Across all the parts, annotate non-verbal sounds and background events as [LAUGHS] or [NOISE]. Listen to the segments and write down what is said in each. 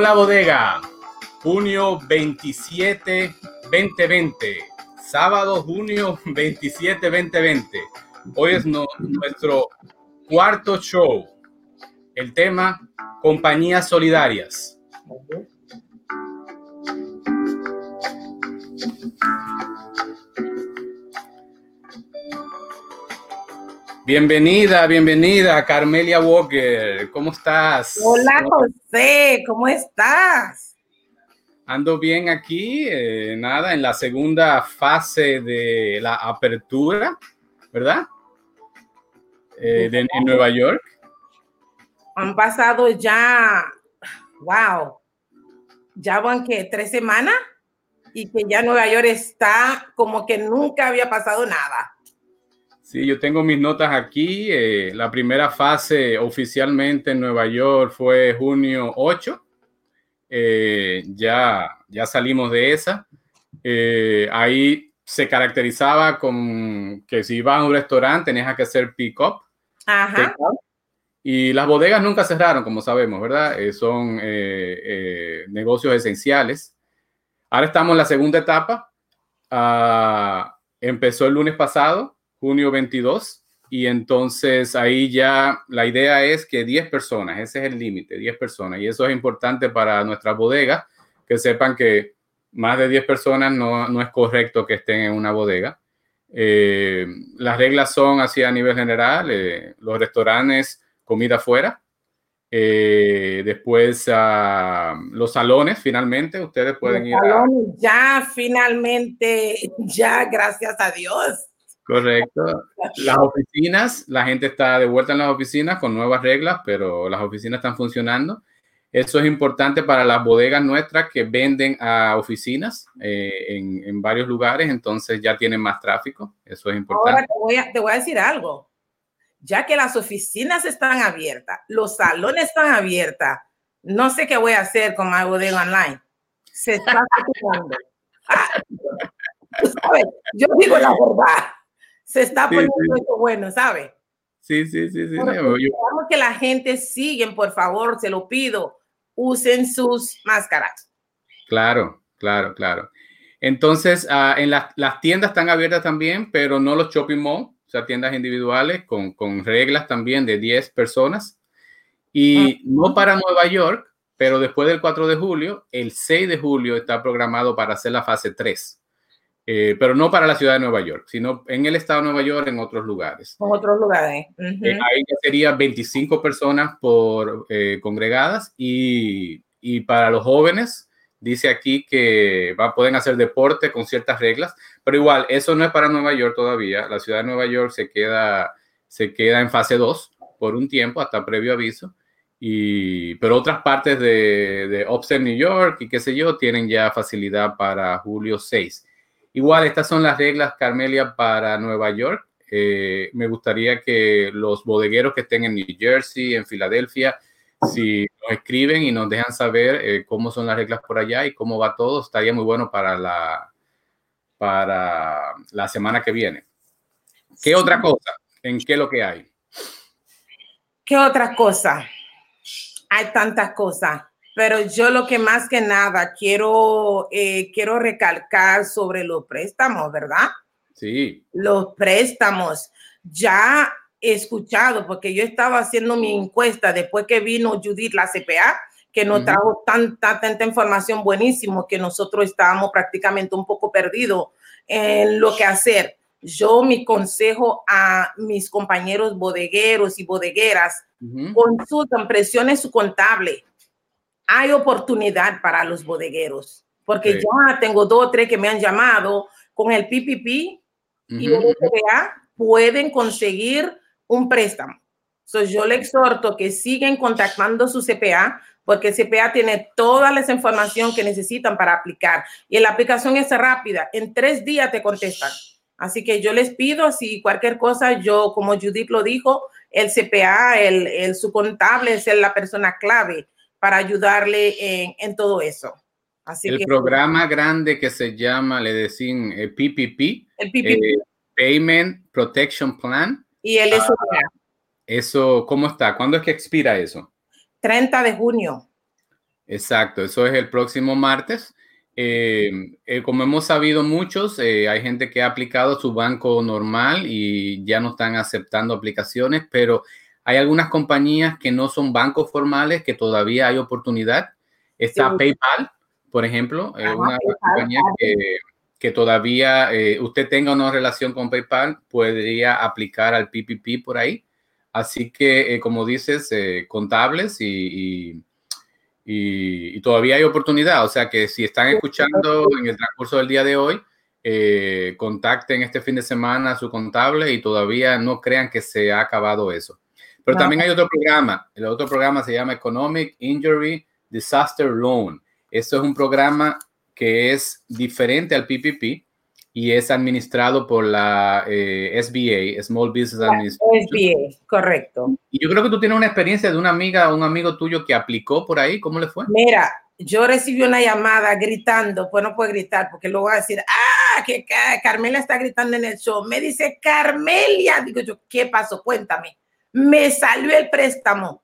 Hola bodega, junio 27, 2020, sábado junio 27, 2020. Hoy es nuestro cuarto show. El tema, compañías solidarias. Bienvenida, bienvenida, Carmelia Walker. ¿Cómo estás? Hola, José, ¿cómo estás? Ando bien aquí, eh, nada, en la segunda fase de la apertura, ¿verdad? Eh, de, en Nueva York. Han pasado ya, wow, ya van que tres semanas y que ya Nueva York está como que nunca había pasado nada. Sí, yo tengo mis notas aquí. Eh, la primera fase oficialmente en Nueva York fue junio 8. Eh, ya, ya salimos de esa. Eh, ahí se caracterizaba con que si ibas a un restaurante tenías que hacer pick-up. Ajá. Y las bodegas nunca cerraron, como sabemos, ¿verdad? son negocios esenciales. Ahora estamos en la segunda etapa. Ah, empezó el lunes pasado junio 22. Y entonces ahí ya la idea es que 10 personas, ese es el límite, 10 personas. Y eso es importante para nuestras bodegas, que sepan que más de 10 personas no, no es correcto que estén en una bodega. Eh, las reglas son así a nivel general, eh, los restaurantes, comida afuera. Eh, después uh, los salones, finalmente, ustedes pueden ir. Salones, Ya, finalmente, [LAUGHS] ya, gracias a Dios Correcto. Las oficinas, la gente está de vuelta en las oficinas con nuevas reglas, pero las oficinas están funcionando. Eso es importante para las bodegas nuestras que venden a oficinas eh, en, en, varios lugares, entonces ya tienen más tráfico. Eso es importante. Ahora te voy, a, te voy a decir algo. Ya que las oficinas están abiertas, los salones están abiertos, no sé qué voy a hacer con mi bodega online. Se está [LAUGHS] Yo digo la verdad se está poniendo bueno, ¿sabe? Sí, sí, sí, sí. que la gente siguen, por favor, se lo pido, usen sus máscaras. Claro, claro, claro. Entonces, ah, en las tiendas están abiertas también, pero no los shopping malls, o sea, tiendas individuales con, con reglas también de 10 personas. Y no para Nueva York, pero después del 4 de julio, el 6 de julio está programado para hacer la fase 3. Eh, pero no para la ciudad de Nueva York, sino en el estado de Nueva York, en otros lugares. En otros lugares. Eh, ahí sería 25 personas por eh, congregadas y, y, para los jóvenes, dice aquí que va, pueden hacer deporte con ciertas reglas, pero igual, eso no es para Nueva York todavía. La ciudad de Nueva York se queda, se queda en fase 2 por un tiempo, hasta previo aviso. Y, pero otras partes de, de Upstate New York y qué sé yo, tienen ya facilidad para julio 6. Igual, estas son las reglas, Carmelia, para Nueva York. Eh, me gustaría que los bodegueros que estén en New Jersey, en Filadelfia, si nos escriben y nos dejan saber eh, cómo son las reglas por allá y cómo va todo, estaría muy bueno para la, para la semana que viene. ¿Qué otra cosa? ¿En qué lo que hay? ¿Qué otra cosa? Hay tantas cosas pero yo lo que más que nada quiero, eh, quiero recalcar sobre los préstamos, ¿verdad? Sí. Los préstamos. Ya he escuchado, porque yo estaba haciendo mi encuesta después que vino Judith, la CPA, que nos trajo tanta, tanta información buenísimo que nosotros estábamos prácticamente un poco perdidos en lo que hacer. Yo mi consejo a mis compañeros bodegueros y bodegueras, consultan, presionen su contable, hay oportunidad para los bodegueros, porque ya tengo dos o tres que me han llamado con el PPP y el CPA pueden conseguir un préstamo. So, yo le exhorto que sigan contactando su CPA porque el CPA tiene toda la información que necesitan para aplicar y la aplicación es rápida. En tres días te contestan. Así que yo les pido, si cualquier cosa, yo, como Judith lo dijo, el CPA, el, el su contable es la persona clave para ayudarle en, todo eso. Así el programa grande que se llama, le decían PPP, eh, el PPP. Eh, Payment Protection Plan. Y el SPA. Ah, eso, ¿cómo está? ¿Cuándo es que expira eso? 30 de junio. Exacto, eso es el próximo martes. Eh, eh, como hemos sabido muchos, eh, hay gente que ha aplicado su banco normal y ya no están aceptando aplicaciones, pero hay algunas compañías que no son bancos formales que todavía hay oportunidad. Está PayPal, por ejemplo, una compañía que, todavía usted tenga una relación con PayPal, podría aplicar al PPP por ahí. Así que, como dices, contables y y, todavía hay oportunidad. O sea que si están escuchando en el transcurso del día de hoy, eh, contacten este fin de semana a su contable y todavía no crean que se ha acabado eso. Pero también hay otro programa. El otro programa se llama Economic Injury Disaster Loan. Esto es un programa que es diferente al PPP y es administrado por la eh, SBA, Small Business Administration. SBA, correcto. Y yo creo que tú tienes una experiencia de una amiga, un amigo tuyo que aplicó por ahí. ¿Cómo le fue? Mira, yo recibí una llamada gritando, pues no puedo gritar porque luego va a decir, ah, que Carmelia está gritando en el show. Me dice, Carmelia, digo yo, ¿qué pasó? Cuéntame. Me salió el préstamo.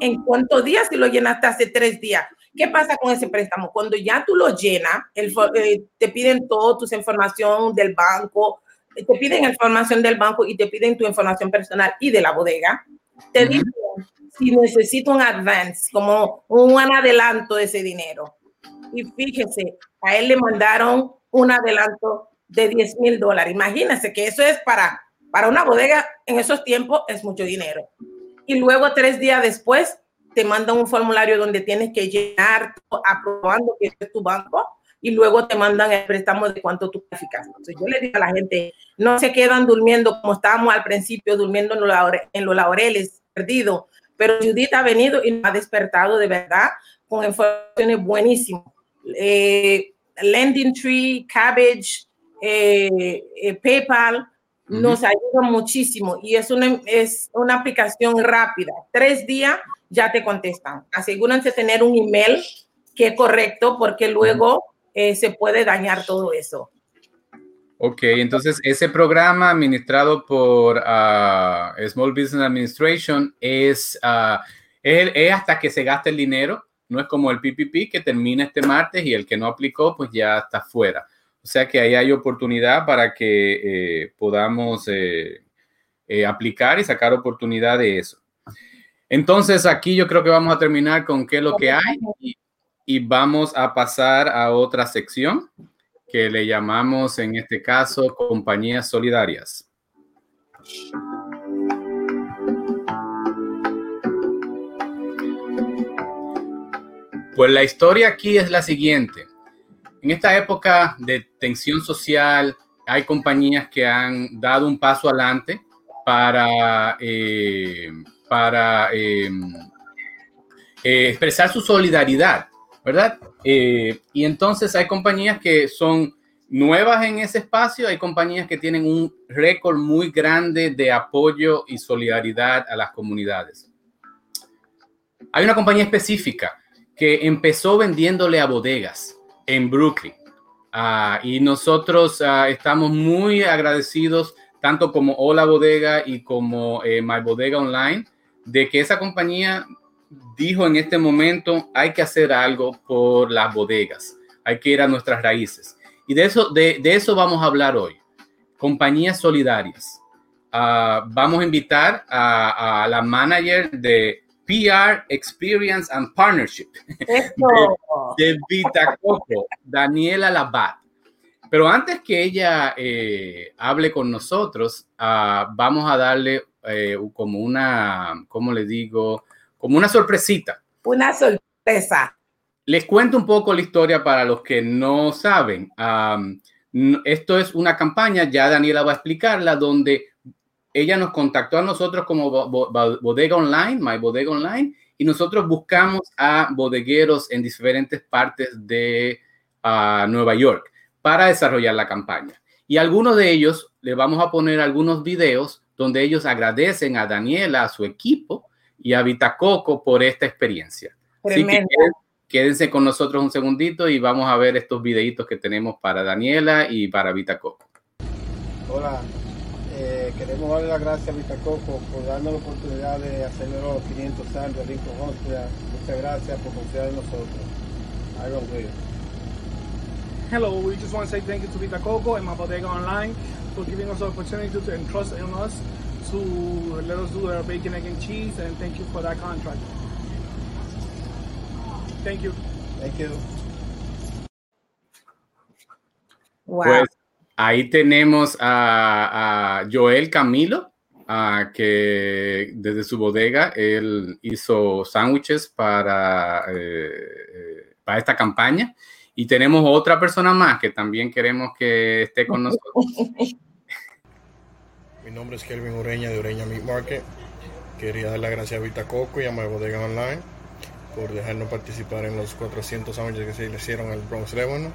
¿En cuántos días? Si lo llenaste hace tres días. ¿Qué pasa con ese préstamo? Cuando ya tú lo llenas, eh, te piden toda tu información del banco, te piden información del banco y te piden tu información personal y de la bodega. Te dicen si necesito un advance, como un adelanto de ese dinero. Y fíjese, a él le mandaron un adelanto de 10 mil dólares. Imagínense que eso es para, para una bodega en esos tiempos, es mucho dinero. Y luego, tres días después, te mandan un formulario donde tienes que llenar aprobando que es tu banco y luego te mandan el préstamo de cuánto tú calificas. Entonces yo le digo a la gente, no se quedan durmiendo como estábamos al principio, durmiendo en los, laureles, en los laureles perdido, pero Judith ha venido y nos ha despertado de verdad con informaciones buenísimas. Eh, Lending Tree, Cabbage, eh, eh, PayPal, nos ayuda muchísimo y es una, es una aplicación rápida. Tres días ya te contestan. Asegúrense de tener un email que es correcto porque luego eh, se puede dañar todo eso. Ok, entonces ese programa administrado por ah, Small Business Administration es, uh, es, es, hasta que se gaste el dinero, no es como el PPP que termina este martes y el que no aplicó pues ya está fuera. O sea que ahí hay oportunidad para que eh, podamos eh, aplicar y sacar oportunidad de eso. Entonces aquí yo creo que vamos a terminar con qué es lo que hay y, vamos a pasar a otra sección que le llamamos en este caso compañías solidarias. Pues la historia aquí es la siguiente. En esta época de tensión social, hay compañías que han dado un paso adelante para eh, para em, eh, expresar su solidaridad, ¿verdad? Eh, y entonces hay compañías que son nuevas en ese espacio, hay compañías que tienen un récord muy grande de apoyo y solidaridad a las comunidades. Hay una compañía específica que empezó vendiéndole a bodegas en Brooklyn. Ah, y nosotros ah, estamos muy agradecidos, tanto como Hola Bodega y como eh, My Bodega Online, de que esa compañía dijo en este momento hay que hacer algo por las bodegas, hay que ir a nuestras raíces. Y de eso, de, eso vamos a hablar hoy. Compañías solidarias. Ah, vamos a invitar a, la manager de PR Experience and Partnership [LAUGHS] de, Vitacoco, Daniela Labat. Pero antes que ella eh, hable con nosotros, ah, vamos a darle eh, como una, ¿cómo le digo? Como una sorpresita. Una sorpresa. Les cuento un poco la historia para los que no saben. esto es una campaña, ya Daniela va a explicarla, donde ella nos contactó a nosotros como bodega online, My Bodega Online, y nosotros buscamos a bodegueros en diferentes partes de ah, Nueva York para desarrollar la campaña. Y algunos de ellos le vamos a poner algunos videos donde ellos agradecen a Daniela, a su equipo y a Vitacoco por esta experiencia. Así que quédense con nosotros un segundito y vamos a ver estos videitos que tenemos para Daniela y para Vitacoco. Hola, eh, queremos darle las gracias a Vitacoco por darnos la oportunidad de hacerle los 500 años de Lincoln Hospital. Muchas gracias por confiar en nosotros. Hagan bien. Hello, we just want to say thank you to Vita Coco and my bodega online for giving us the opportunity to entrust in us to let us do our bacon, egg, and cheese, and thank you for that contract. Thank you. Thank you. Wow. Pues ahí tenemos a, a Joel Camilo, uh, que desde su bodega él hizo sándwiches para, eh, para esta campaña. Y tenemos otra persona más que también queremos que esté con nosotros. [LAUGHS] Mi nombre es Kelvin Ureña de Ureña Meat Market. Quería dar las gracias a Vita Coco y a My Bodega Online por dejarnos participar en los 400 años que se le hicieron al Bronx Lebanon.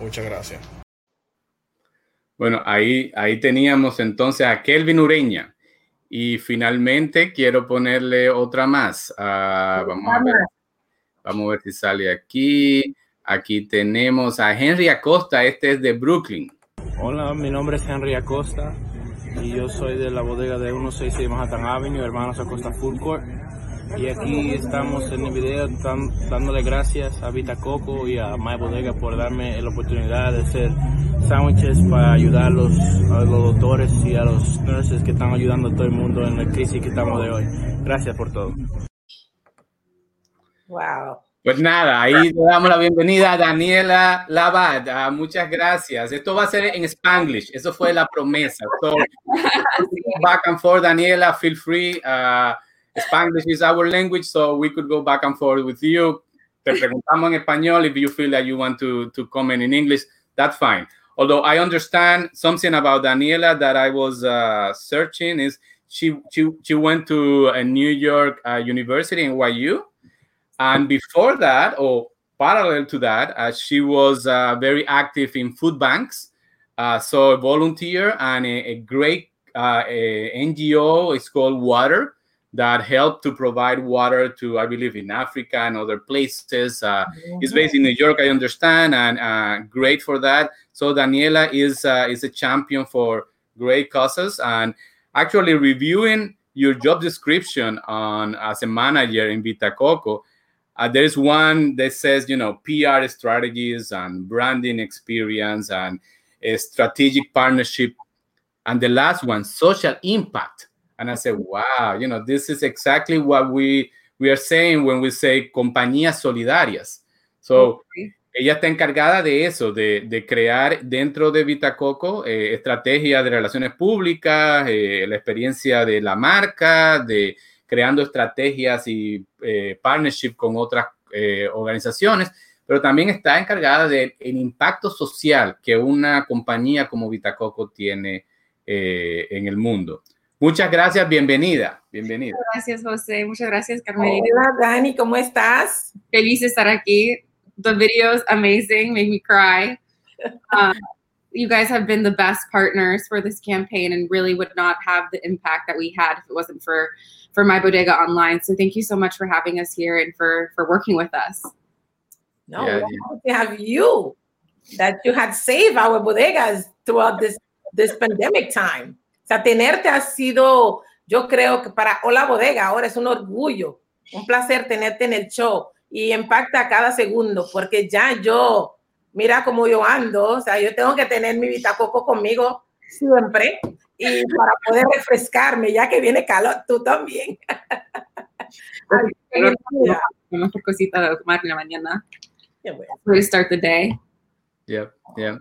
Muchas gracias. Bueno, ahí, ahí teníamos entonces a Kelvin Ureña. Y finalmente quiero ponerle otra más. Uh, vamos, a ver, vamos a ver si sale aquí. Aquí tenemos a Henry Acosta, este es de Brooklyn. Hola, mi nombre es Henry Acosta y yo soy de la bodega de 166 Manhattan Avenue, Hermanos Acosta Food Court. Y aquí estamos en el video dándole gracias a Vita Coco y a My Bodega por darme la oportunidad de hacer sándwiches para ayudar a los, a los doctores y a los nurses que están ayudando a todo el mundo en la crisis que estamos de hoy. Gracias por todo. Wow. Pues nada, ahí le damos la bienvenida a Daniela Labat. Ah, muchas gracias. Esto va a ser en Spanglish. Eso fue la promesa. So, [LAUGHS] back and forth, Daniela, feel free. Uh, Spanglish is our language, so we could go back and forth with you. Te preguntamos en español. If you feel that you want to, to comment in English, that's fine. Although I understand something about Daniela that I was uh, searching is she, she, she went to a New York uh, University in NYU and before that, or parallel to that, uh, she was uh, very active in food banks. Uh, so a volunteer and a, a great uh, a NGO is called Water that helped to provide water to, I believe, in Africa and other places. Mm-hmm. It's based in New York, I understand, and uh, great for that. So Daniela is is a champion for great causes and actually reviewing your job description on as a manager in Vita Coco uh, there's one that says, you know, PR strategies and branding experience and a strategic partnership. And the last one, social impact. And I said, wow, you know, this is exactly what we we are saying when we say compañías solidarias. So, okay. ella está encargada de eso, de, de crear dentro de Vitacoco eh, estrategias de relaciones públicas, eh, la experiencia de la marca, de creando estrategias y eh, partnership con otras organizaciones, pero también está encargada del impacto social que una compañía como Vitacoco tiene en el mundo. Muchas gracias, bienvenida, bienvenida. Gracias, José. Muchas gracias, Carmen. Hola, Dani, ¿cómo estás? Feliz de estar aquí. The videos amazing, make me cry. Uh, you guys have been the best partners for this campaign and really would not have the impact that we had if it wasn't for for my bodega online so thank you so much for having us here and for for working with us no yeah, yeah. have you that you had saved our bodegas throughout this this pandemic time o sea tenerte ha sido yo creo que para Hola Bodega ahora es un orgullo un placer tenerte en el show y impacta cada segundo porque ya yo mira cómo yo ando, o sea, yo tengo que tener mi vitacoco conmigo siempre y para poder refrescarme, ya que viene calor, tú también. [LAUGHS] Una cosita de tomar en la mañana. We start the day. Yeah, yeah.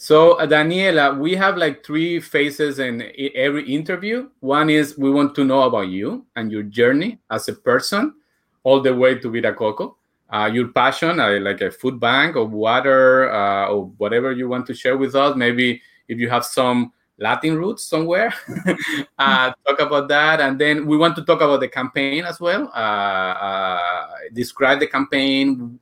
So, uh, Daniela, we have like three phases in every interview. One is we want to know about you and your journey as a person, all the way to Vita Coco uh, your passion, uh, like a food bank or water uh, or whatever you want to share with us. Maybe if you have some Latin roots somewhere, [LAUGHS] uh, talk about that. And then we want to talk about the campaign as well. Uh, describe the campaign,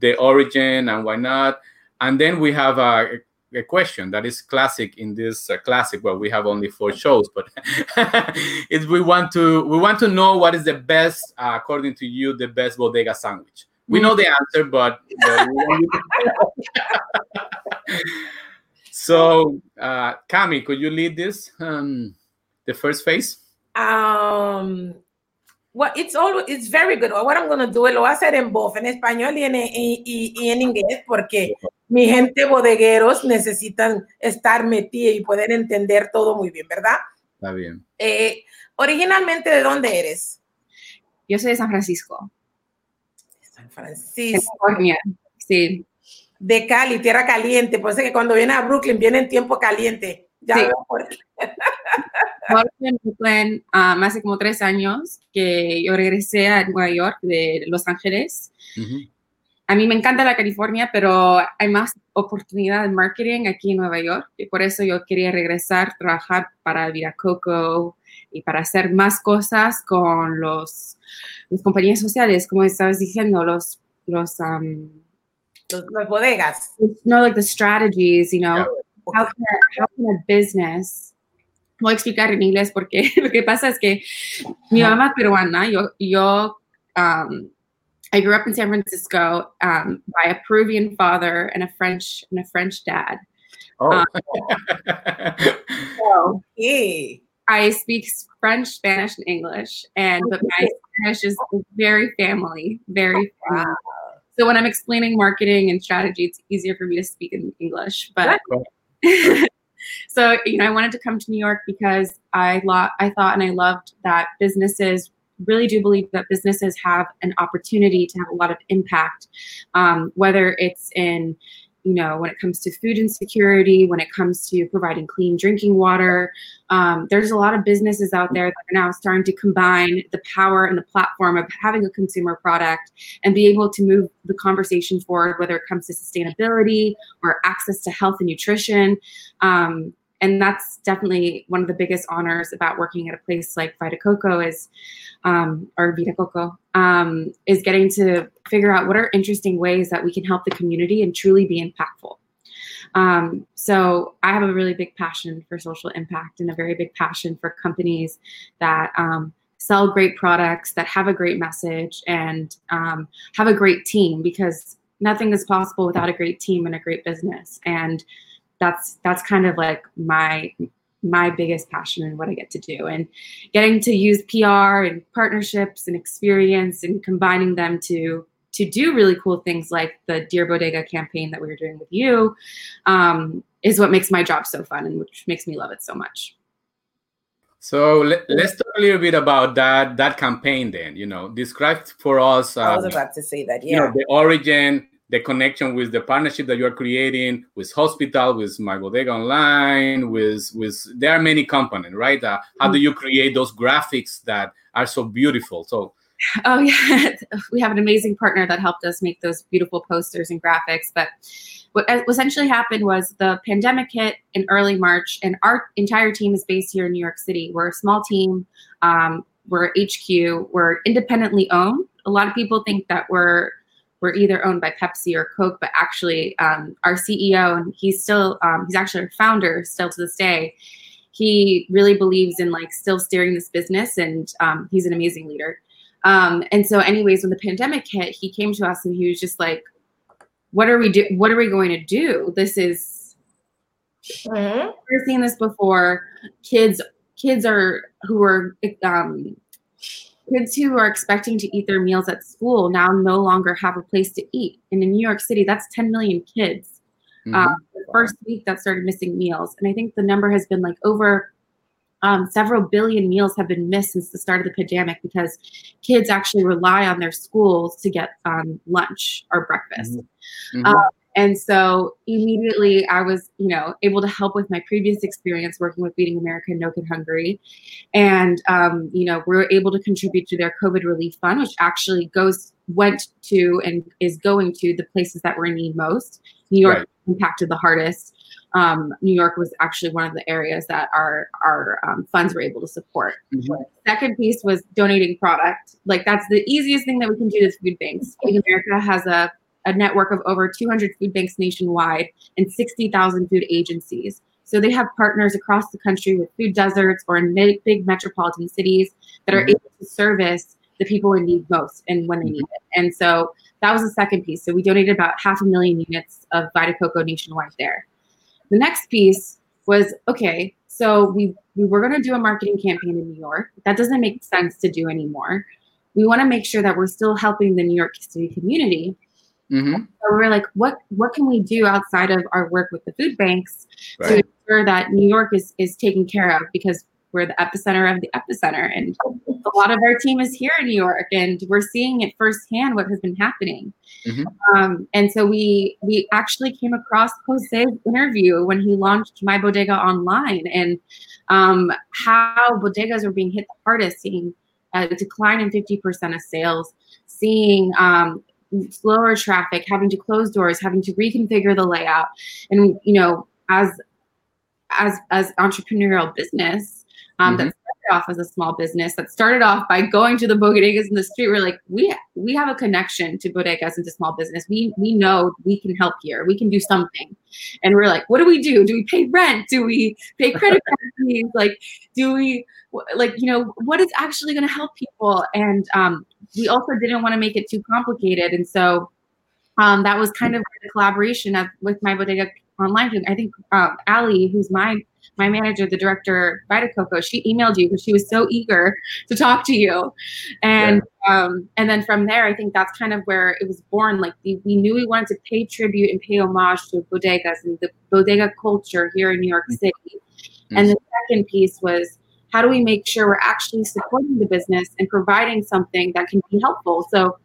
the origin, and why not. And then we have a, a question that is classic in this uh, classic. Well, we have only four shows, but [LAUGHS] is we want to we want to know what is the best, according to you, the best bodega sandwich. We know the answer, but, [LAUGHS] So, uh, Cami, could you lead this, um, the first phase? Um, well, it's all it's very good. What I'm going to do, lo voy a hacer en both, en español y en, y, y en inglés, porque mi gente bodegueros necesitan estar metida y poder entender todo muy bien, ¿verdad? Está bien. Eh, originalmente, ¿de dónde eres? Yo soy de San Francisco. San Francisco. California. Sí. De Cali, tierra caliente. Por eso que cuando viene a Brooklyn viene en tiempo caliente. Ya Sí. veo por qué. Yo viví en Brooklyn um, hace como tres años que yo regresé a Nueva York de Los Ángeles. A mí me encanta la California, pero hay más oportunidad de marketing aquí en Nueva York y por eso yo quería regresar, trabajar para Viracoco y para hacer más cosas con los, las compañías sociales, como estabas diciendo, los, los um, Los, los bodegas. no like the strategies, you know, how can a, how can a business voy a explicar en inglés porque [LAUGHS] lo que pasa es que mi mamá es peruana, yo, yo um, I grew up in San Francisco um, by a Peruvian father and a French and a French dad. Oh. [LAUGHS] So Sí. I speak French, Spanish, and English, and but my Spanish is very family, very family. So when I'm explaining marketing and strategy, it's easier for me to speak in English. But [LAUGHS] so you know, I wanted to come to New York because I lo- I thought and I loved that businesses really do believe that businesses have an opportunity to have a lot of impact, um, whether it's in you know when it comes to food insecurity, when it comes to providing clean drinking water. Um, there's a lot of businesses out there that are now starting to combine the power and the platform of having a consumer product and be able to move the conversation forward, whether it comes to sustainability or access to health and nutrition. Um, and that's definitely one of the biggest honors about working at a place like Vita Coco is, um, or Vita Coco, um, is getting to figure out what are interesting ways that we can help the community and truly be impactful. Um, so I have a really big passion for social impact and a very big passion for companies that um, sell great products, that have a great message, and um, have a great team because nothing is possible without a great team and a great business. And that's that's kind of like my my biggest passion and what I get to do and getting to use PR and partnerships and experience and combining them to to do really cool things like the Dear Bodega campaign that we were doing with you um, is what makes my job so fun and which makes me love it so much. So let, us talk a little bit about that that campaign. Then you know, describe for us. I was um, about to say that. you Yeah. know the origin the connection with the partnership that you are creating with hospital with my bodega online with with there are many components right uh, how do you create those graphics that are so beautiful so Oh [LAUGHS] yeah, we have an amazing partner that helped us make those beautiful posters and graphics. But what essentially happened was the pandemic hit in early March, and our entire team is based here in New York City. We're a small team. Um, we're HQ. We're independently owned. A lot of people think that we're we're either owned by Pepsi or Coke, but actually, um, our CEO and he's still um, he's actually our founder still to this day. He really believes in like still steering this business, and um, he's an amazing leader. Um, and so, anyways, when the pandemic hit, he came to us and he was just like, "What are we do? What are we going to do? This is Mhm. never seen this before. Kids, kids are who are um, kids who are expecting to eat their meals at school now no longer have a place to eat. And in New York City, that's 10 million kids. mhm. Um, the first week that started missing meals, and I think the number has been like over um, several billion meals have been missed since the start of the pandemic because kids actually rely on their schools to get um, lunch or breakfast. Mhm. Um, and so immediately I was, you know, able to help with my previous experience working with Feeding America and No Kid Hungry. And, um, you know, we were able to contribute to their COVID relief fund, which actually goes, went to and is going to the places that were in need most. New York Right. impacted the hardest. Um, New York was actually one of the areas that our, our um, funds were able to support. Mhm. Second piece was donating product. Like that's the easiest thing that we can do to food banks. Feeding America has a a network of over 200 food banks nationwide and 60,000 food agencies. So they have partners across the country with food deserts or in big, metropolitan cities that are Mhm. able to service the people in need most and when they need it. And so that was the second piece. So we donated about half a million units of Vita Coco nationwide there. the next piece was okay, so we we were going to do a marketing campaign in New York. That doesn't make sense to do anymore. We want to make sure that we're still helping the New York City community. Mhm. So we're like, what what can we do outside of our work with the food banks to ensure that New York is is taken care of because we're the epicenter of the epicenter, and a lot of our team is here in New York, and we're seeing it firsthand what has been happening. Mhm. Um, and so we we actually came across Jose's interview when he launched My Bodega online, and um, how bodegas were being hit the hardest, seeing a decline in fifty percent of sales, seeing um, slower traffic, having to close doors, having to reconfigure the layout, and you know, as as as entrepreneurial business um, that started off as a small business that started off by going to the bodegas in the street. We're like, we we have a connection to bodegas and to small business. We we know we can help here. We can do something, and we're like, what do we do? Do we pay rent? Do we pay credit card [LAUGHS] fees? Like, do we like you know what is actually going to help people? And um, we also didn't want to make it too complicated, and so um, that was kind of the collaboration of, with my bodega online. I think uh, Ali, who's my my manager, the director, Vita Coco, she emailed you because she was so eager to talk to you, and um, and then from there, I think that's kind of where it was born. Like we, we knew we wanted to pay tribute and pay homage to bodegas and the bodega culture here in New York City, and the second piece was how do we make sure we're actually supporting the business and providing something that can be helpful. So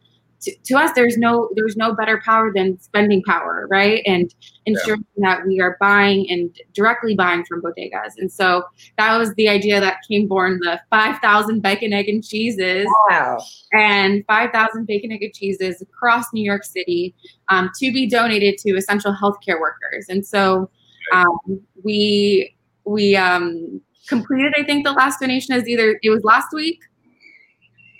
to, to us there's no there's no better power than spending power right? And ensuring that we are buying and directly buying from bodegas. And so that was the idea that came born the 5000 bacon egg and cheeses. Wow. and 5000 bacon egg and cheeses across new york city um, to be donated to essential healthcare workers. And so um, we we um, completed i think the last donation is either it was last week?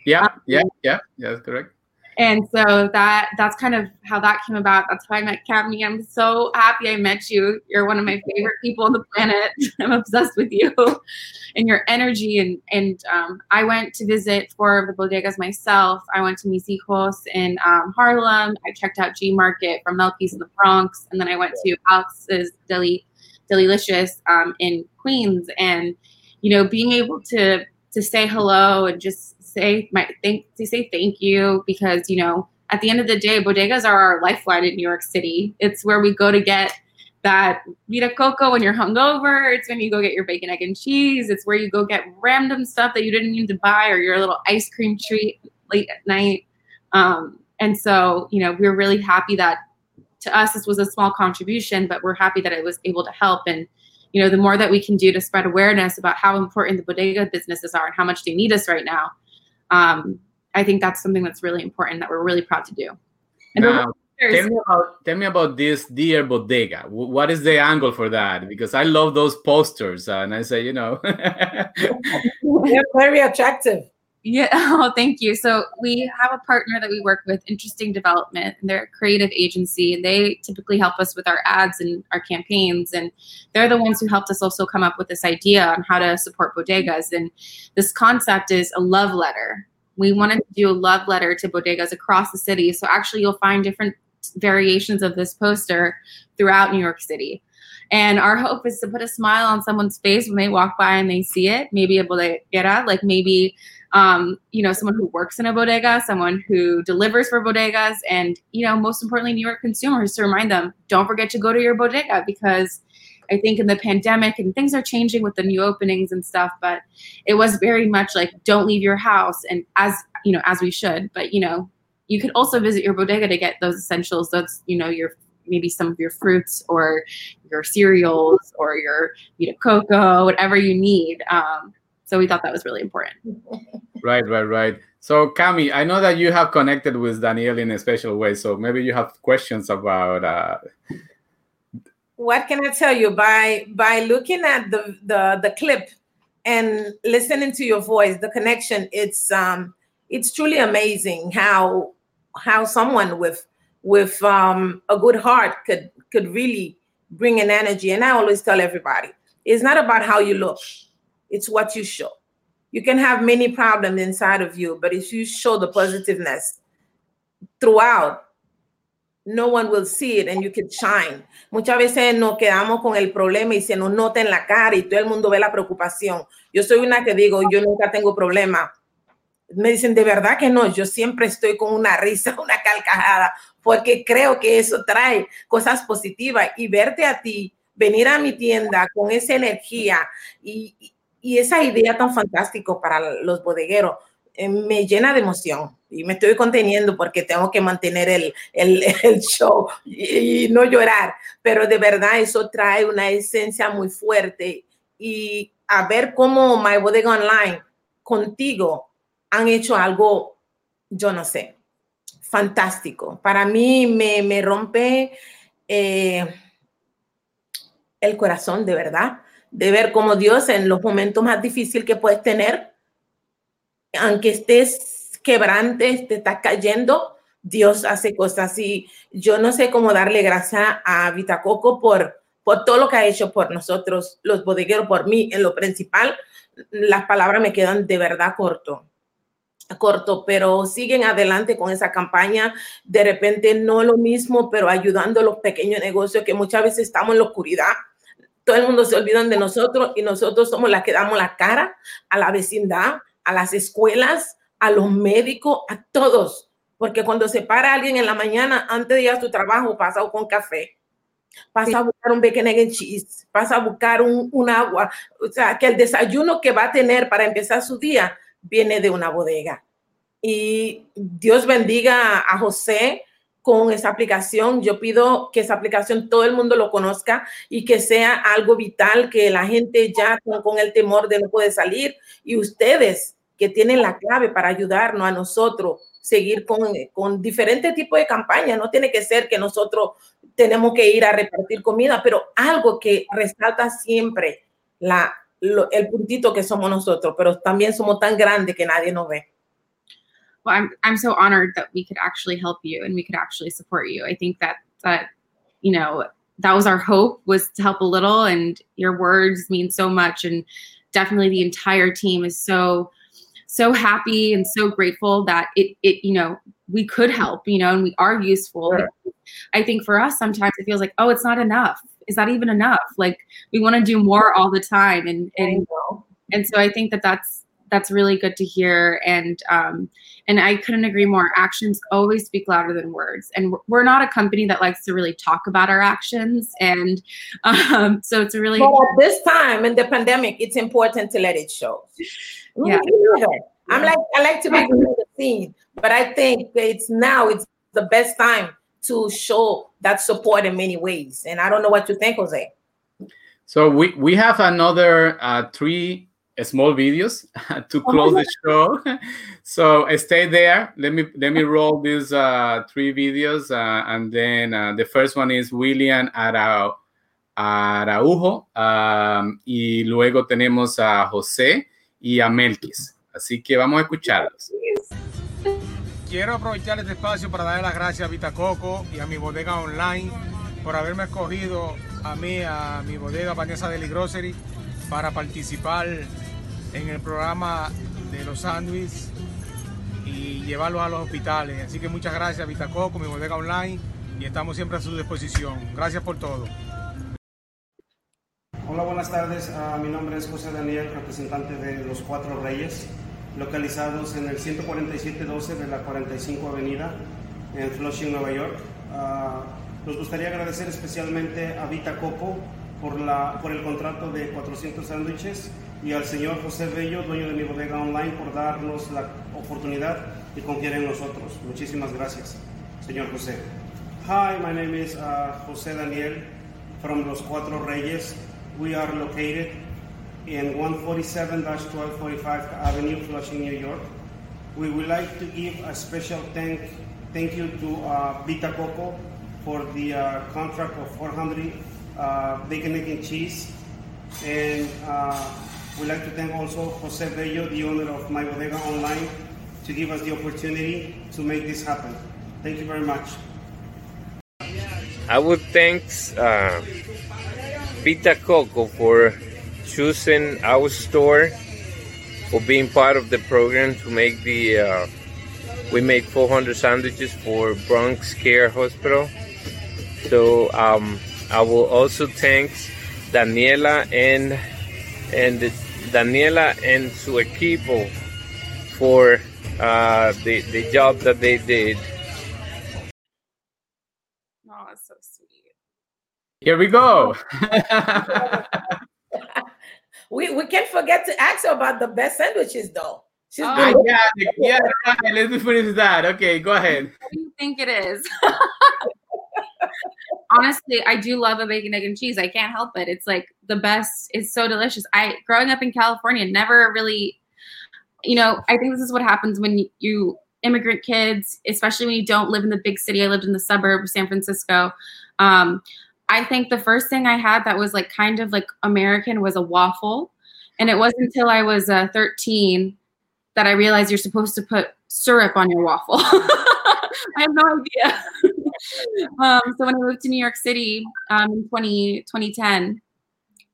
Yeah, yeah, yeah, yeah, that's correct. And so that that's kind of how that came about. That's how I met Cammy. I'm so happy I met you. You're one of my favorite people on the planet. [LAUGHS] I'm obsessed with you [LAUGHS] and your energy. And and um, I went to visit four of the bodegas myself. I went to Mis Hijos in um, Harlem. I checked out G Market from Melky's in the Bronx, and then I went to Alex's Deli Delicious um, in Queens. And you know, being able to to say hello and just say my thank to say thank you because you know at the end of the day bodegas are our lifeline in new york city. It's where we go to get that vita coco when you're hungover. It's when you go get your bacon egg and cheese. It's where you go get random stuff that you didn't need to buy or your little ice cream treat late at night. Um, and so you know we're really happy that to us this was a small contribution but we're happy that it was able to help. And you know the more that we can do to spread awareness about how important the bodega businesses are and how much they need us right now um, I think that's something that's really important that we're really proud to do. And Now, tell me about tell me about this dear bodega. What is the angle for that? Because I love those posters, uh, and I say, you know, [LAUGHS] They're very attractive. Yeah. [LAUGHS] Oh, thank you. So we have a partner that we work with, Interesting Development, and they're a creative agency, and they typically help us with our ads and our campaigns. And they're the ones who helped us also come up with this idea on how to support bodegas. And this concept is a love letter. We wanted to do a love letter to bodegas across the city. So actually, you'll find different variations of this poster throughout New York City. And our hope is to put a smile on someone's face when they walk by and they see it. Maybe a bodega, like maybe um, you know, someone who works in a bodega, someone who delivers for bodegas, and you know, most importantly, New York consumers to remind them, don't forget to go to your bodega because I think in the pandemic and things are changing with the new openings and stuff, but it was very much like don't leave your house and as you know, as we should. But you know, you could also visit your bodega to get those essentials. That's you know, your maybe some of your fruits or your cereals or your Vita Coco, whatever you need. Um, so we thought that was really important. right, right, right. So, Cami, I know that you have connected with Danielle in a special way. So maybe you have questions about. Uh, what can I tell you? By by looking at the the the clip and listening to your voice, the connection, it's um it's truly amazing how how someone with with um a good heart could could really bring an energy. And I always tell everybody, it's not about how you look, it's what you show. You can have many problems inside of you, but if you show the positiveness throughout, no one will see it and you can shine. Muchas veces nos quedamos con el problema y se nos nota en la cara y todo el mundo ve la preocupación. Yo soy una que digo, yo nunca tengo problema. Me dicen, de verdad que no, yo siempre estoy con una [LAUGHS] risa, una calcajada, porque creo que eso trae cosas positivas y verte a ti, venir a mi tienda con esa energía y, y esa idea tan fantástica para los bodegueros eh, me llena de emoción. Y me estoy conteniendo porque tengo que mantener el, [LAUGHS] el, show y, y, no llorar, pero de verdad eso trae una esencia muy fuerte. Y a ver cómo My Bodega Online contigo han hecho algo, yo no sé, fantástico. Para mí me, me rompe eh, el corazón, de verdad, de ver cómo Dios en los momentos más difíciles que puedes tener, aunque estés quebrante, te estás cayendo, Dios hace cosas así. Yo no sé cómo darle gracias a Vitacoco por, por todo lo que ha hecho por nosotros, los bodegueros, por mí, en lo principal. Las palabras me quedan de verdad corto corto, pero siguen adelante con esa campaña. De repente no lo mismo, pero ayudando a los pequeños negocios que muchas veces estamos en la oscuridad. Todo el mundo se olvida de nosotros y nosotros somos las que damos la cara a la vecindad, a las escuelas, a los médicos, a todos. Porque cuando se para alguien en la mañana, antes de ir a su trabajo, pasa con café, pasa a buscar un bacon egg and cheese, pasa a buscar un, un agua. O sea, que el desayuno que va a tener para empezar su día viene de una bodega. Y Dios bendiga a José con esa aplicación. Yo pido que esa aplicación todo el mundo lo conozca y que sea algo vital, que la gente ya con, el temor de no poder salir y ustedes que tienen la clave para ayudarnos a nosotros seguir con, diferentes tipos de campañas. No tiene que ser que nosotros tenemos que ir a repartir comida, pero algo que resalta siempre la, el puntito que somos nosotros, pero también somos tan grandes que nadie nos ve. Well, I'm I'm so honored that we could actually help you and we could actually support you. I think that that you know that was our hope was to help a little, and your words mean so much, and definitely the entire team is so so happy and so grateful that it it you know we could help you know and we are useful. Sure. I think for us sometimes it feels like oh it's not enough is that even enough? Like we want to do more all the time, and and and so I think that that's that's really good to hear. And um, and i couldn't agree more. Actions always speak louder than words. And we're not a company that likes to really talk about our actions. And um, [LAUGHS] so it's a really but at this time in the pandemic it's important to let it show. [LAUGHS] Yeah. I'm like i like to be in the scene but i think it's now it's the best time to show that support in many ways. And I don't know what you think, Jose. So we, we have another uh, three small videos [LAUGHS] to close the show. [LAUGHS] so stay there. Let me let me roll these uh, three videos, uh, and then uh, the first one is William Arau, Araujo, um, y luego tenemos a José y a Melquis. Así que vamos a escucharlos. quiero aprovechar este espacio para darle las gracias a Vitacoco y a mi bodega online por haberme escogido a mí, a mi bodega Vanessa Deli Grocery, para participar en el programa de los sándwiches y llevarlos a los hospitales. Así que muchas gracias Vitacoco, mi bodega online, y estamos siempre a su disposición. Gracias por todo. Hola, buenas tardes. Uh, mi nombre es José Daniel, representante de Los Cuatro Reyes localizados en el 14712 de la 45 Avenida en Flushing, Nueva York. Uh, nos gustaría agradecer especialmente a Vita Coco por, la, por el contrato de 400 sándwiches y al señor José Bello, dueño de mi bodega online, por darnos la oportunidad y confiar en nosotros. Muchísimas gracias, señor José. Hi, my name is uh, José Daniel from Los Cuatro Reyes. We are located in 147-1245 Avenue, Flushing, New York. We would like to give a special thank, thank you to uh, Vita Coco for the uh, contract of 400 uh, bacon, and cheese. And uh, we'd like to thank also Jose Bello, the owner of My Bodega Online, to give us the opportunity to make this happen. Thank you very much. I would thank uh, Vita Coco for choosing our store for being part of the program to make the uh, we made 400 sandwiches for Bronx Care Hospital. So um, I will also thank Daniela and and Daniela and su equipo for uh, the the job that they did. Oh, it's so sweet. Here we go. [LAUGHS] we we can't forget to ask her about the best sandwiches though. She's Oh. Ah, yeah, yeah, right. Let me finish that. Okay, go ahead. What do you think it is? [LAUGHS] Honestly, I do love a bacon, egg, and cheese. I can't help it. It's like the best. It's so delicious. I growing up in California, never really, you know, I think this is what happens when you immigrant kids, especially when you don't live in the big city. I lived in the suburb of San Francisco. Um, I think the first thing I had that was like kind of like American was a waffle. And it wasn't until I was uh, 13 that I realized you're supposed to put syrup on your waffle. [LAUGHS] I have no idea. [LAUGHS] um, so when I moved to New York City um, in 20, 2010,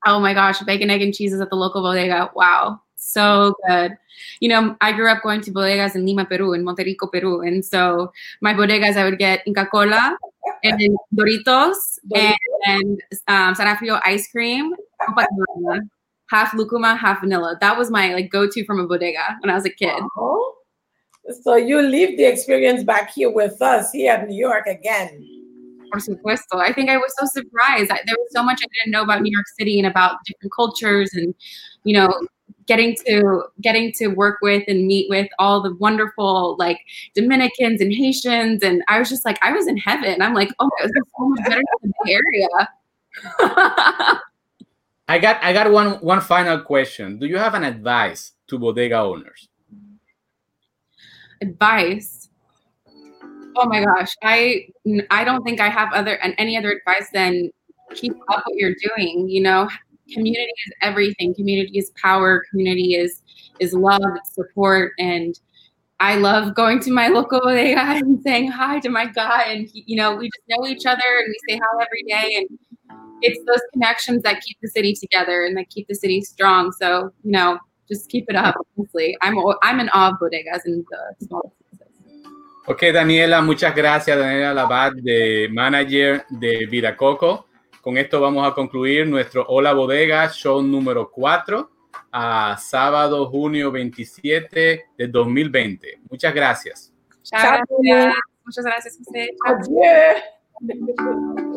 oh my gosh, bacon, egg, and cheese is at the local bodega. Wow, so good. You know, I grew up going to bodegas in Lima, Peru, in Monterico, Peru. And so my bodegas, I would get Inca Cola and Doritos and, and um, ice cream, half lucuma, half vanilla. That was my like go-to from a bodega when I was a kid. So you leave the experience back here with us here in New York again. Por supuesto. I think I was so surprised. There was so much I didn't know about New York City and about different cultures and, you know, getting to getting to work with and meet with all the wonderful like Dominicans and Haitians. And I was just like, I was in heaven. I'm like, oh my, this is so much better than the Area. [LAUGHS] I got I got one one final question. Do you have an advice to bodega owners? Advice. Oh my gosh i i don't think i have other and any other advice than keep up what you're doing you know? Community is everything. Community is power. Community is is love it's support and i love going to my local [LAUGHS] bodega and saying hi to my guy and he, you know we just know each other and we say hi every day and it's those connections that keep the city together and that keep the city strong. So you know just keep it up honestly i'm i'm in awe of bodegas and the small Ok, Daniela, muchas gracias, Daniela Labat, de manager de Viracoco. Con esto vamos a concluir nuestro Hola Bodega show número 4 a sábado, junio 27 de 2020. Muchas gracias. Muchas gracias. Muchas gracias, José. Chao. Adieu.